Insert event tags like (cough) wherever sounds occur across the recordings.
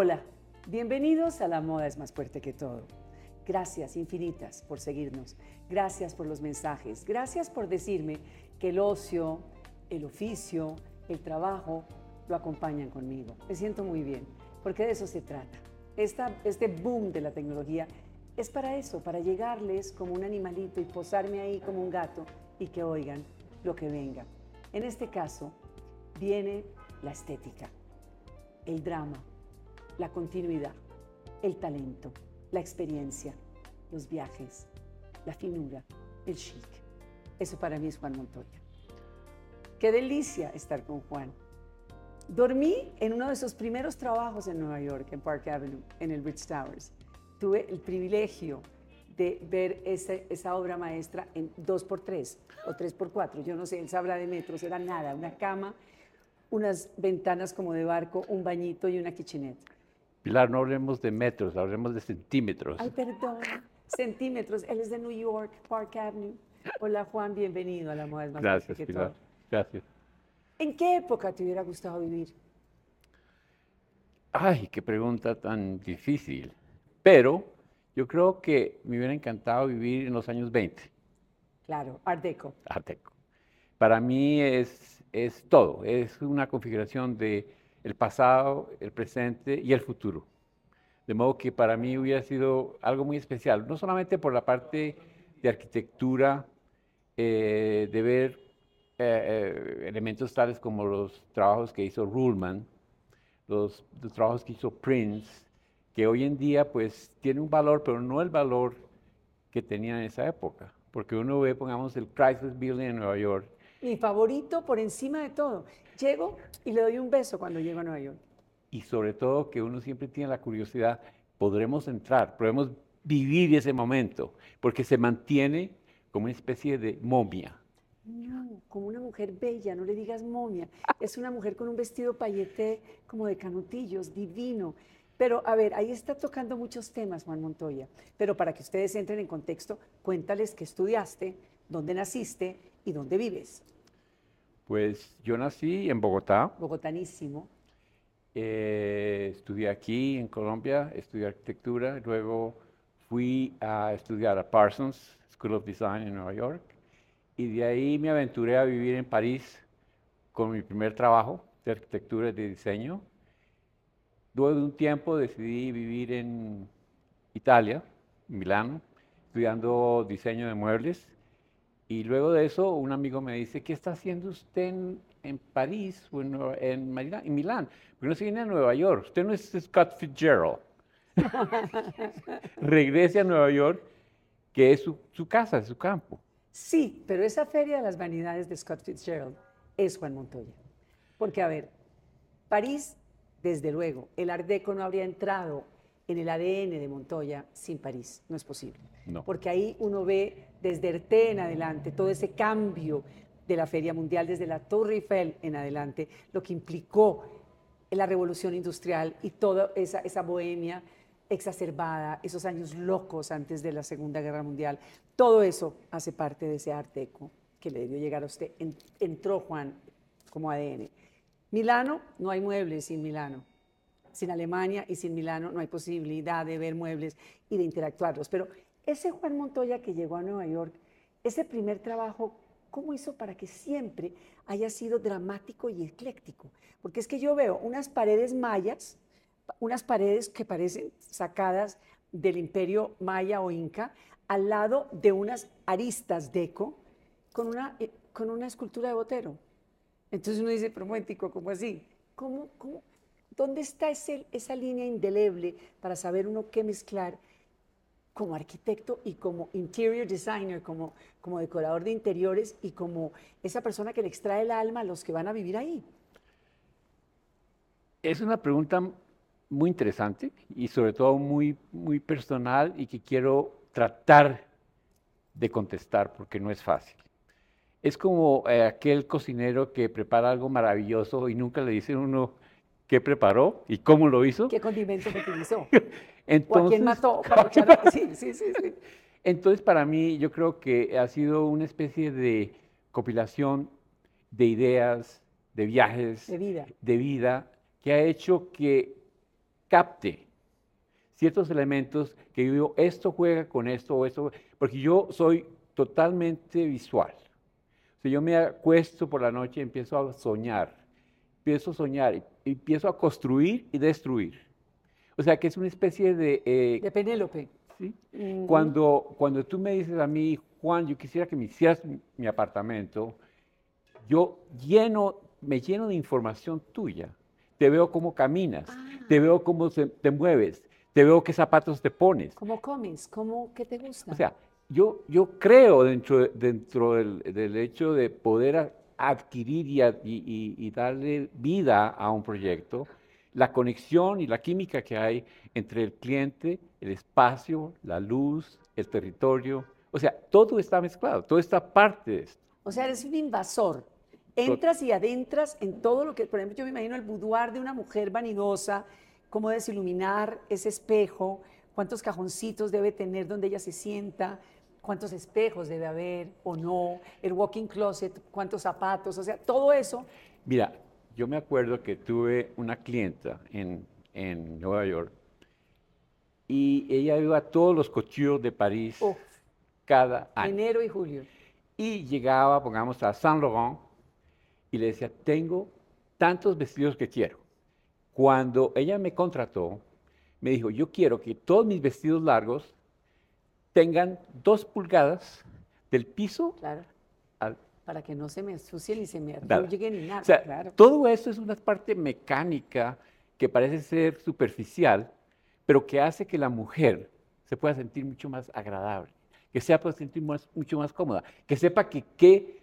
Hola, bienvenidos a La Moda es más fuerte que todo. Gracias infinitas por seguirnos. Gracias por los mensajes. Gracias por decirme que el ocio, el oficio, el trabajo lo acompañan conmigo. Me siento muy bien, porque de eso se trata. este boom de la tecnología es para eso, para llegarles como un animalito y posarme ahí como un gato y que oigan lo que venga. En este caso, viene la estética, el drama, la continuidad, el talento, la experiencia, los viajes, la finura, el chic. Eso para mí es Juan Montoya. Qué delicia estar con Juan. Dormí en uno de sus primeros trabajos en Nueva York, en Park Avenue, en el Ritz Towers. Tuve el privilegio de ver esa obra maestra en 2x3 o 3x4. Yo no sé, él habla de metros, era nada, una cama, unas ventanas como de barco, un bañito y una kitchenette. Pilar, no hablemos de metros, hablemos de centímetros. Ay, perdón, centímetros. Él es de New York, Park Avenue. Hola Juan, bienvenido a la moda más Gracias, Pilar. Gracias. ¿En qué época te hubiera gustado vivir? Ay, qué pregunta tan difícil. Pero yo creo que me hubiera encantado vivir en los años 20. Claro, Art Deco. Art Deco. Para mí es, es todo, es una configuración de el pasado, el presente y el futuro. De modo que para mí hubiera sido algo muy especial, no solamente por la parte de arquitectura, eh, de ver eh, eh, elementos tales como los trabajos que hizo Ruhlman, los, los, trabajos que hizo Prince, que hoy en día pues tiene un valor, pero no el valor que tenía en esa época. Porque uno ve, pongamos, el Chrysler Building en Nueva York. Mi favorito por encima de todo. Llego y le doy un beso cuando llego a Nueva York. Y sobre todo que uno siempre tiene la curiosidad, podremos entrar, podemos vivir ese momento, porque se mantiene como una especie de momia. No, como una mujer bella, no le digas momia. Es una mujer con un vestido pailleté como de canutillos, divino. Pero a ver, ahí está tocando muchos temas, Juan Montoya. Pero para que ustedes entren en contexto, cuéntales qué estudiaste, dónde naciste y dónde vives. Pues yo nací en Bogotá. Bogotanísimo. Eh, estudié aquí en Colombia, estudié arquitectura, luego fui a estudiar a Parsons School of Design en Nueva York y de ahí me aventuré a vivir en París con mi primer trabajo de arquitectura y de diseño. Luego de un tiempo decidí vivir en Italia, Milán, estudiando diseño de muebles y luego de eso, un amigo me dice, ¿qué está haciendo usted en, París o en, en, Milán? Porque no se viene a Nueva York. Usted no es Scott Fitzgerald. (laughs) Regrese a Nueva York, que es su, su casa, su campo. Sí, pero esa feria de las vanidades de Scott Fitzgerald es Juan Montoya. Porque, a ver, París, desde luego, el Art Deco no habría entrado en el ADN de Montoya sin París. No es posible. No. Porque ahí uno ve desde Erte en adelante todo ese cambio de la Feria Mundial, desde la Torre Eiffel en adelante, lo que implicó la revolución industrial y toda esa, bohemia exacerbada, esos años locos antes de la Segunda Guerra Mundial, todo eso hace parte de ese arteco que le debió llegar a usted. entró Juan como ADN. Milano, no hay muebles sin Milano sin Alemania y sin Milano no hay posibilidad de ver muebles y de interactuarlos. Pero ese Juan Montoya que llegó a Nueva York, ese primer trabajo, ¿cómo hizo para que siempre haya sido dramático y ecléctico? Porque es que yo veo unas paredes mayas, unas paredes que parecen sacadas del imperio maya o inca, al lado de unas aristas deco con una, eh, con una escultura de Botero. Entonces uno dice, pero ¿cómo así? ¿Cómo, cómo, ¿Dónde está esa línea indeleble para saber uno qué mezclar como arquitecto y como interior designer, como, como decorador de interiores y como esa persona que le extrae el alma a los que van a vivir ahí? Es una pregunta muy interesante y sobre todo muy, muy personal y que quiero tratar de contestar porque no es fácil. Es como eh, aquel cocinero que prepara algo maravilloso y nunca le dice uno, qué preparó y cómo lo hizo. ¿Qué condimentos utilizó? (laughs) Entonces, ¿O a quién mató? (laughs) Sí, sí, sí, sí. Entonces, para mí, yo creo que ha sido una especie de compilación de ideas, de viajes, de vida, de vida que ha hecho que capte ciertos elementos que yo digo, esto juega con esto o esto, porque yo soy totalmente visual. O sea, yo me acuesto por la noche y empiezo a soñar, empiezo a soñar, empiezo a construir y destruir. O sea, que es una especie de... Eh, de Penélope. ¿sí? cuando, cuando tú me dices a mí, Juan, yo quisiera que me hicieras mi, apartamento, yo lleno, me lleno de información tuya. Te veo cómo caminas, te ah. veo cómo te mueves, te veo qué zapatos te pones. ¿Cómo comes? ¿Cómo, ¿Qué te gusta? O sea, yo, yo creo dentro, dentro del, hecho de poder adquirir y, y, darle vida a un proyecto, la conexión y la química que hay entre el cliente, el espacio, la luz, el territorio. O sea, todo está mezclado, todo está parte de esto. O sea, eres un invasor. Entras y adentras en todo lo que, por ejemplo, yo me imagino el boudoir de una mujer vanidosa, cómo desiluminar ese espejo, cuántos cajoncitos debe tener donde ella se sienta, cuántos espejos debe haber o no, el walking closet, cuántos zapatos, o sea, todo eso. Mira, yo me acuerdo que tuve una clienta en, en Nueva York y ella iba a todos los cochillos de París cada año. Enero y julio. Y llegaba, pongamos, a Saint Laurent y le decía, tengo tantos vestidos que quiero. Cuando ella me contrató, me dijo, yo quiero que todos mis vestidos largos tengan dos pulgadas del piso para que no se me ensucie ni se me arruguen ni nada. claro. Todo eso es una parte mecánica que parece ser superficial, pero que hace que la mujer se pueda sentir mucho más agradable, que se pueda sentir mucho más cómoda, que sepa que qué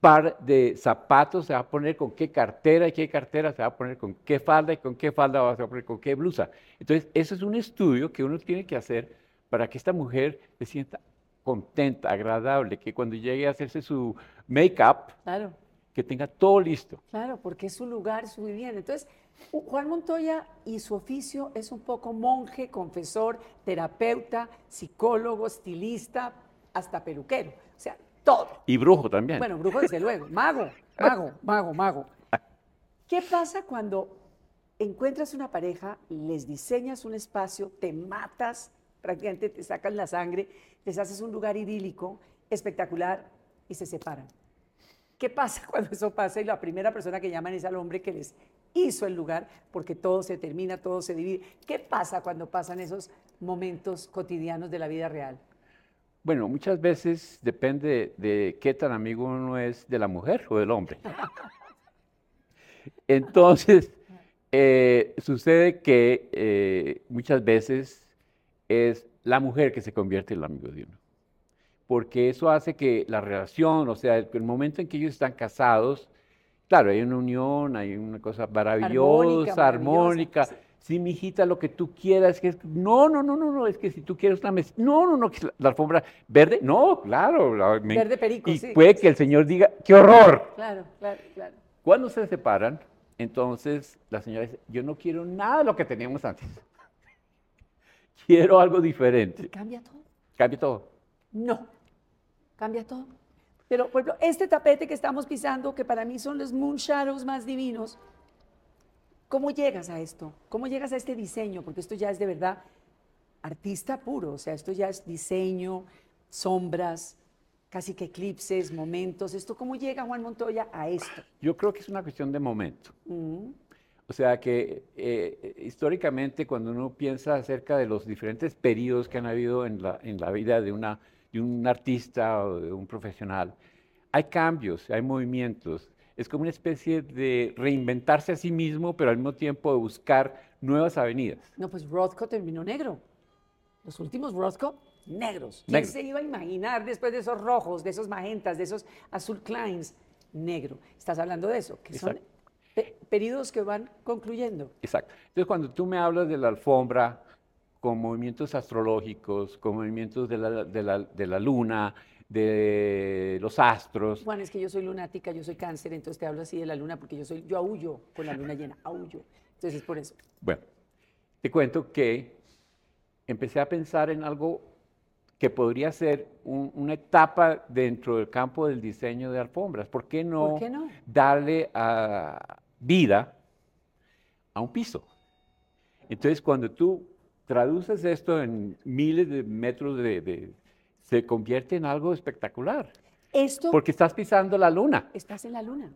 par de zapatos se va a poner con qué cartera y qué cartera se va a poner con qué falda y con qué falda va a poner con qué blusa. Entonces, eso es un estudio que uno tiene que hacer para que esta mujer se sienta contenta, agradable, que cuando llegue a hacerse su make-up, claro. que tenga todo listo. Claro, porque es su lugar, su vivienda. Entonces, Juan Montoya y su oficio es un poco monje, confesor, terapeuta, psicólogo, estilista, hasta peluquero. O sea, todo. Y brujo también. Bueno, brujo desde luego. Mago, mago, mago, mago. ¿Qué pasa cuando encuentras una pareja, les diseñas un espacio, te matas, prácticamente te sacan la sangre, les haces un lugar idílico, espectacular y se separan? ¿Qué pasa (laughs) cuando eso pasa y la primera persona que llaman es al hombre que les hizo el lugar porque todo se termina, todo se divide? ¿Qué pasa cuando pasan esos momentos cotidianos de la vida real? Bueno, muchas veces depende de qué tan amigo uno es de la mujer o del hombre. (laughs) Entonces, eh, sucede que eh, muchas veces es la mujer que se convierte en el amigo de uno. Porque eso hace que la relación, o sea, el, momento en que ellos están casados, claro, hay una unión, hay una cosa maravillosa, armónica sí, mi hijita, lo que tú quieras, que es, no, no, no, no, no, es que si tú quieres una mesa, no, no, no, la alfombra verde, no, claro. verde perico, y puede que el Señor diga, qué horror. Claro, claro, claro. Cuando se separan, entonces la señora dice, yo no quiero nada de lo que teníamos antes. Quiero algo diferente. cambia todo? Cambia todo. No, cambia todo. Pero, por ejemplo, este tapete que estamos pisando, que para mí son los moon shadows más divinos, ¿Cómo llegas a esto? ¿Cómo llegas a este diseño? Porque esto ya es de verdad artista puro, o sea, esto ya es diseño, sombras, casi que eclipses, momentos. ¿Esto cómo llega Juan Montoya a esto? Yo creo que es una cuestión de momento. Mm. O sea que eh, históricamente cuando uno piensa acerca de los diferentes periodos que han habido en la, en la vida de, una, de un artista o de un profesional, hay cambios, hay movimientos es como una especie de reinventarse a sí mismo, pero al mismo tiempo de buscar nuevas avenidas. No, pues Rothko terminó negro. Los últimos Rothko, negros. ¿Quién se iba a imaginar después de esos rojos, de esos magentas, de esos azul Kleins? Negro. Estás hablando de eso, que son periodos que van concluyendo. Exacto. Entonces, cuando tú me hablas de la alfombra con movimientos astrológicos, con movimientos de la, de la, de la luna, de los astros. Juan, es que yo soy lunática, yo soy cáncer, entonces te hablo así de la luna porque yo soy, yo aullo con la luna llena, aullo. Entonces es por eso. Bueno, te cuento que empecé a pensar en algo que podría ser una etapa dentro del campo del diseño de alfombras. ¿Por qué no, darle a vida a un piso? Entonces, cuando tú traduces esto en miles de metros de, de- se convierte en algo espectacular, Esto, porque estás pisando la luna. estás en la luna.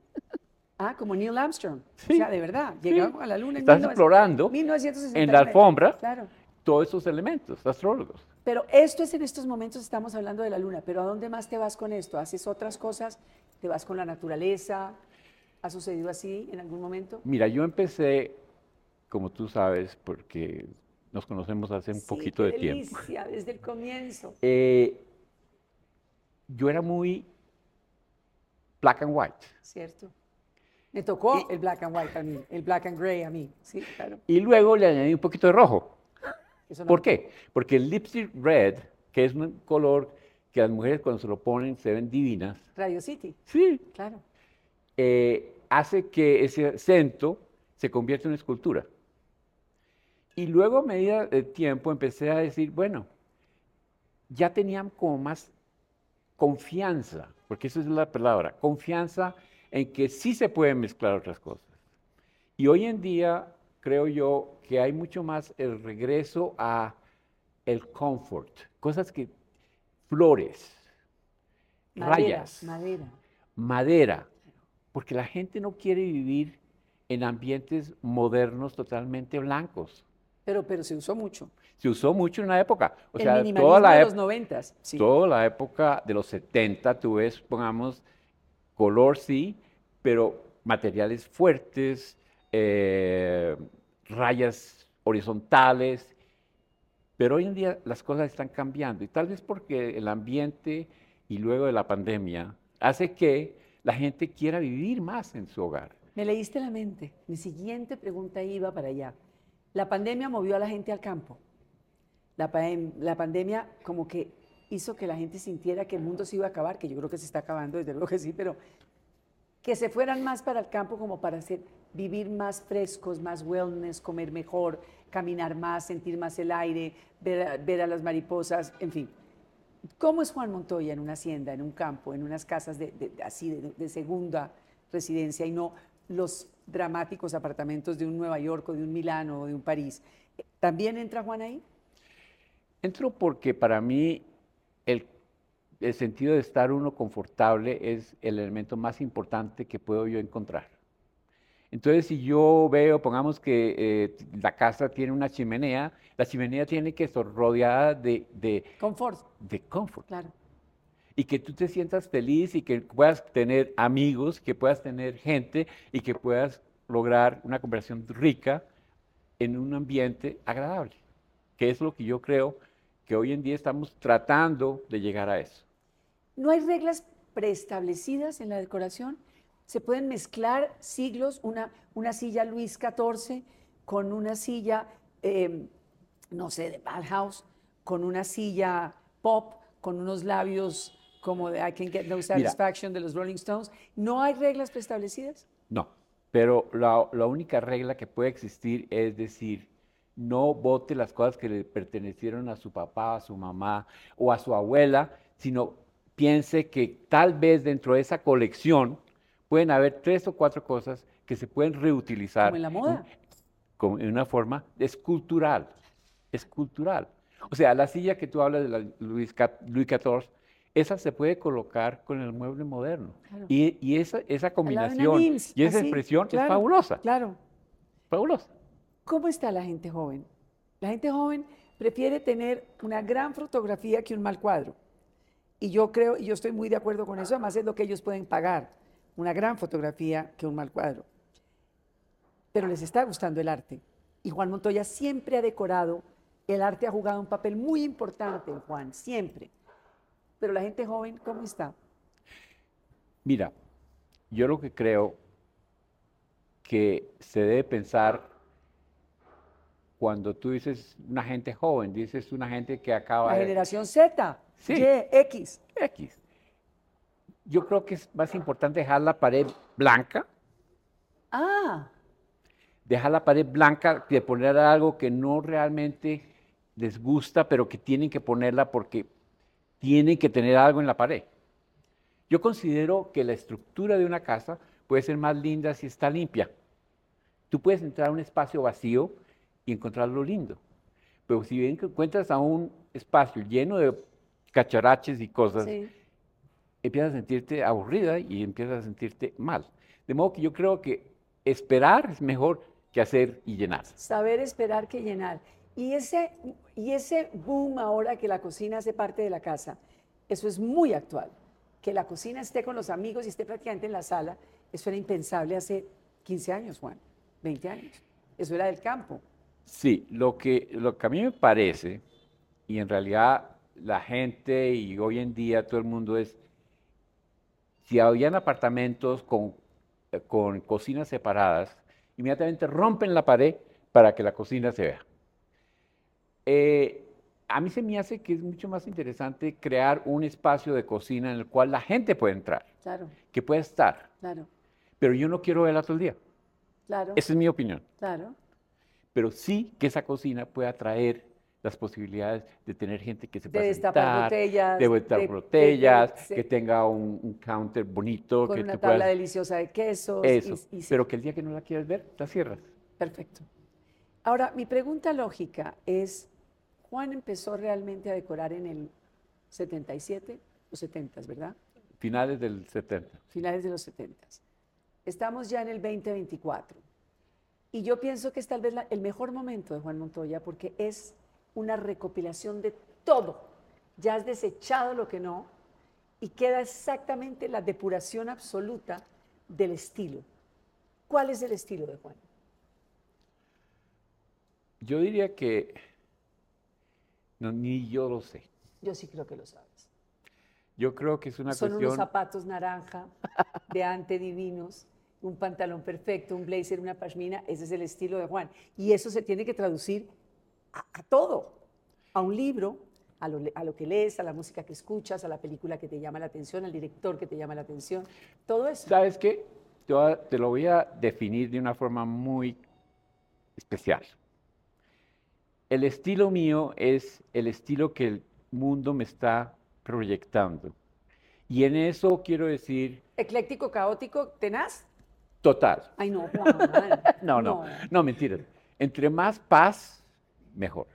Ah, como Neil Armstrong. Sí, O sea, de verdad, sí. llegó a la luna en Estás 19- explorando 1969. en la alfombra Claro. todos esos elementos astrólogos. Pero esto es en estos momentos, estamos hablando de la luna, pero ¿a dónde más te vas con esto? ¿Haces otras cosas? ¿Te vas con la naturaleza? ¿Ha sucedido así en algún momento? Mira, yo empecé, como tú sabes, porque nos conocemos hace un Sí, poquito qué de tiempo. delicia, desde el comienzo. Eh, yo era muy black and white. ¿Cierto? Me tocó Y- el black and white a mí, el black and gray a mí, sí, claro. Y luego le añadí un poquito de rojo. Eso no- ¿Por qué? Porque el lipstick red, que es un color que las mujeres cuando se lo ponen se ven divinas, Radio City, sí, claro. Eh, hace que ese acento se convierta en una escultura. Y luego a medida del tiempo empecé a decir, bueno, ya tenían como más confianza, porque esa es la palabra, confianza en que sí se pueden mezclar otras cosas. Y hoy en día creo yo que hay mucho más el regreso a el comfort, cosas que, flores, Madera, rayas, Madera. madera, porque la gente no quiere vivir en ambientes modernos totalmente blancos. Pero, pero se usó mucho. Se usó mucho en una época, o el sea, toda la, de los noventas. Sí. toda la época de los 70, tú ves, pongamos, color sí, pero materiales fuertes, eh, rayas horizontales, pero hoy en día las cosas están cambiando y tal vez porque el ambiente y luego de la pandemia hace que la gente quiera vivir más en su hogar. Me leíste la mente. Mi siguiente pregunta iba para allá. La pandemia movió a la gente al campo. La, pa- la pandemia como que hizo que la gente sintiera que el mundo se iba a acabar, que yo creo que se está acabando, desde luego que sí, pero que se fueran más para el campo como para hacer, vivir más frescos, más wellness, comer mejor, caminar más, sentir más el aire, ver a las mariposas, en fin. ¿Cómo es Juan Montoya en una hacienda, en un campo, en unas casas de, así de, de segunda residencia y no los dramáticos apartamentos de un Nueva York o de un Milano o de un París? ¿También entra Juan ahí? Entro porque para mí el, el sentido de estar uno confortable es el elemento más importante que puedo yo encontrar. Entonces, si yo veo, pongamos que eh, la casa tiene una chimenea, la chimenea tiene que estar rodeada de, de, Confort, de comfort. claro. Y que tú te sientas feliz y que puedas tener amigos, que puedas tener gente y que puedas lograr una conversación rica en un ambiente agradable. Que es lo que yo creo que hoy en día estamos tratando de llegar a eso. ¿No hay reglas preestablecidas en la decoración? ¿Se pueden mezclar siglos, una, una silla Luis XIV con una silla, eh, no sé, de Bauhaus, con una silla pop, con unos labios como de I Can Get No Satisfaction de los Rolling Stones? ¿No hay reglas preestablecidas? No, pero la, la única regla que puede existir es decir, no vote las cosas que le pertenecieron a su papá, a su mamá o a su abuela, sino piense que tal vez dentro de esa colección pueden haber tres o cuatro cosas que se pueden reutilizar. Como en la moda. como en una forma escultural, escultural. O sea, la silla que tú hablas de la Luis, Luis XIV, esa se puede colocar con el mueble moderno. Claro. Y, y esa, combinación y esa así, expresión claro, es fabulosa, Claro. fabulosa. ¿Cómo está la gente joven? La gente joven prefiere tener una gran fotografía que un mal cuadro. Y yo creo, y yo estoy muy de acuerdo con eso, además es lo que ellos pueden pagar, una gran fotografía que un mal cuadro. Pero les está gustando el arte. Y Juan Montoya siempre ha decorado, el arte ha jugado un papel muy importante en Juan, siempre. Pero la gente joven, ¿cómo está? Mira, yo lo que creo que se debe pensar cuando tú dices una gente joven, dices una gente que acaba La de... generación Z, Sí. Y, X. X. Yo creo que es más importante dejar la pared blanca, Ah, dejar la pared blanca que poner algo que no realmente les gusta, pero que tienen que ponerla porque tienen que tener algo en la pared. Yo considero que la estructura de una casa puede ser más linda si está limpia. Tú puedes entrar a un espacio vacío y encontrar lo lindo. Pero si encuentras a un espacio lleno de cacharaches y cosas, Sí. Empiezas a sentirte aburrida y empiezas a sentirte mal. De modo que yo creo que esperar es mejor que hacer y llenar. Saber esperar que llenar. Y ese, y ese boom ahora que la cocina hace parte de la casa, eso es muy actual. Que la cocina esté con los amigos y esté prácticamente en la sala, eso era impensable hace 15 años, Juan, 20 años. Eso era del campo. Sí, lo que, lo que a mí me parece, y en realidad la gente y hoy en día todo el mundo es, si habían apartamentos con, eh, con cocinas separadas, inmediatamente rompen la pared para que la cocina se vea. Eh, a mí se me hace que es mucho más interesante crear un espacio de cocina en el cual la gente puede entrar, Claro, que puede estar, claro, pero yo no quiero verla todo el día. claro, Esa es mi opinión. claro. pero sí que esa cocina pueda traer las posibilidades de tener gente que se De destapar botellas, de botellas, sí. que tenga un, un counter bonito, Con que una tabla puedas... deliciosa de quesos. y- Eso, y sí. pero que el día que no la quieras ver, la cierras. Perfecto. Ahora, mi pregunta lógica es, Juan empezó realmente a decorar en el 77 o 70, ¿verdad? Finales del 70. Finales de los 70. Estamos ya en el 2024. Y yo pienso que es tal vez la- el mejor momento de Juan Montoya porque es una recopilación de todo. Ya has desechado lo que no y queda exactamente la depuración absoluta del estilo. ¿Cuál es el estilo de Juan? Yo diría que no, ni yo lo sé. Yo sí creo que lo sabes. Yo creo que es una Son unos zapatos naranja, de ante divinos, un pantalón perfecto, un blazer, una pashmina. Ese es el estilo de Juan. Y eso se tiene que traducir a, a todo, a un libro, a lo, le- a lo que lees, a la música que escuchas, a la película que te llama la atención, al director que te llama la atención. Todo eso. ¿Sabes qué? Te, lo voy a definir de una forma muy especial. El estilo mío es el estilo que el mundo me está proyectando. Y en eso quiero decir Ecléctico, caótico, tenaz. total. Ay, no, (laughs) Juan. No, no, no, mentiras. Entre más paz, mejor.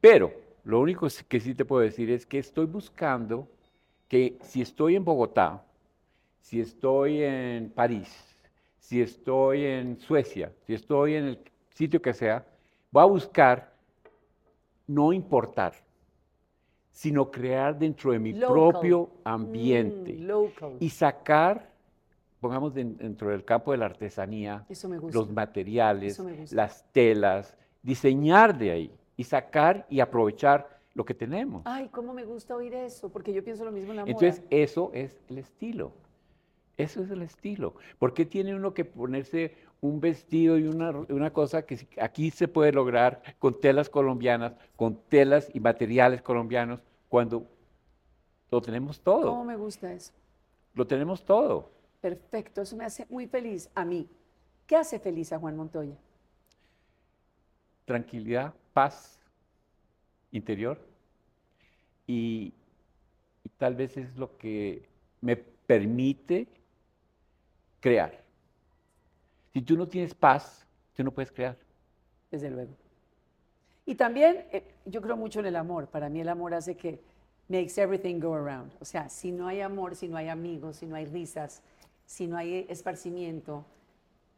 Pero lo único que sí te puedo decir es que estoy buscando que si estoy en Bogotá, si estoy en París, si estoy en Suecia, si estoy en el sitio que sea, voy a buscar no importar, sino crear dentro de mi Local. propio ambiente Mm, local. y sacar, pongamos den- dentro del campo de la artesanía, los materiales, las telas, diseñar de ahí y sacar y aprovechar lo que tenemos. Ay, cómo me gusta oír eso, porque yo pienso lo mismo en la moda. Entonces, eso es el estilo. Eso es el estilo. ¿Por qué tiene uno que ponerse un vestido y una, una cosa que aquí se puede lograr con telas colombianas, con telas y materiales colombianos, cuando lo tenemos todo? ¿Cómo me gusta eso? Lo tenemos todo. Perfecto, eso me hace muy feliz a mí. ¿Qué hace feliz a Juan Montoya? Tranquilidad, paz interior y, tal vez es lo que me permite crear. Si tú no tienes paz, tú no puedes crear. Desde luego. Y también eh, yo creo mucho en el amor. Para mí el amor hace que makes everything go around. O sea, si no hay amor, si no hay amigos, si no hay risas, si no hay esparcimiento,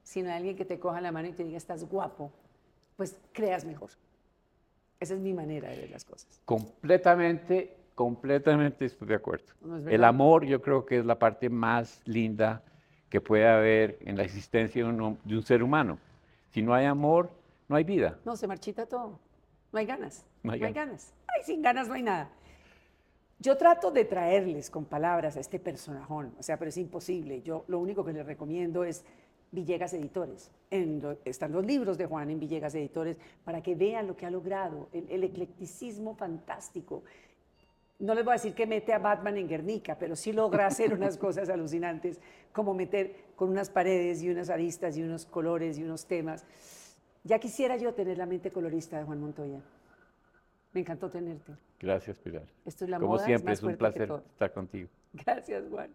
si no hay alguien que te coja la mano y te diga estás guapo, pues creas mejor. Esa es mi manera de ver las cosas. Completamente, completamente estoy de acuerdo. ¿No es El amor yo creo que es la parte más linda que puede haber en la existencia de un, hom- de un ser humano. Si no hay amor, no hay vida. No, se marchita todo. No hay ganas. No hay ganas. Ay, sin ganas no hay nada. Yo trato de traerles con palabras a este personajón, o sea, pero es imposible. Yo lo único que les recomiendo es Villegas Editores. En lo- están los libros de Juan en Villegas Editores para que vean lo que ha logrado, el, el eclecticismo fantástico. No les voy a decir que mete a Batman en Guernica, pero sí logra hacer unas (laughs) cosas alucinantes, como meter con unas paredes y unas aristas y unos colores y unos temas. Ya quisiera yo tener la mente colorista de Juan Montoya. Me encantó tenerte. Gracias, Pilar. Esto es la Como moda, es siempre, más es un placer estar contigo. Gracias, Juan.